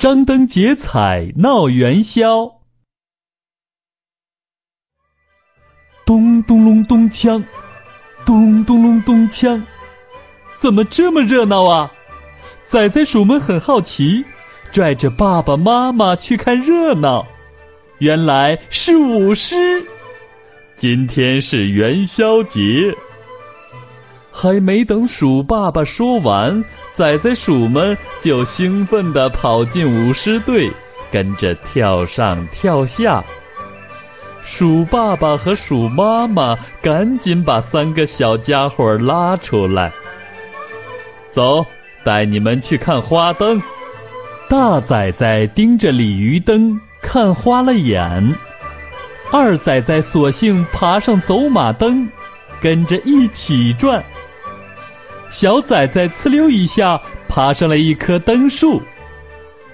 张灯结彩闹元宵。咚咚隆咚锵，咚咚隆咚锵，怎么这么热闹啊？仔仔鼠们很好奇，拽着爸爸妈妈去看热闹。原来是舞狮，今天是元宵节。还没等鼠爸爸说完，仔仔鼠们就兴奋地跑进舞狮队，跟着跳上跳下。鼠爸爸和鼠妈妈赶紧把三个小家伙拉出来，走，带你们去看花灯。大仔仔盯着鲤鱼灯看花了眼，二仔仔索性爬上走马灯，跟着一起转。小崽崽呲溜一下爬上了一棵灯树。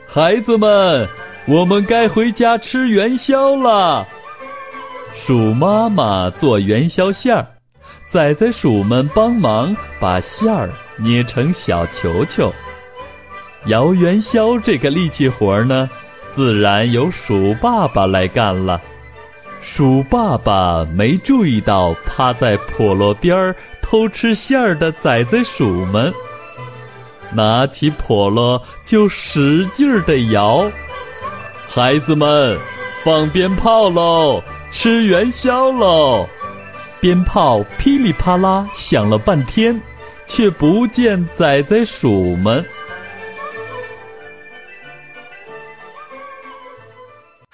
孩子们，我们该回家吃元宵了。鼠妈妈做元宵馅儿，崽崽鼠们帮忙把馅儿捏成小球球。摇元宵这个力气活儿呢，自然由鼠爸爸来干了。鼠爸爸没注意到趴在笸箩边儿偷吃馅儿的仔仔鼠们，拿起笸箩就使劲儿地摇。孩子们，放鞭炮喽！吃元宵喽！鞭炮噼里啪啦响了半天，却不见仔仔鼠们。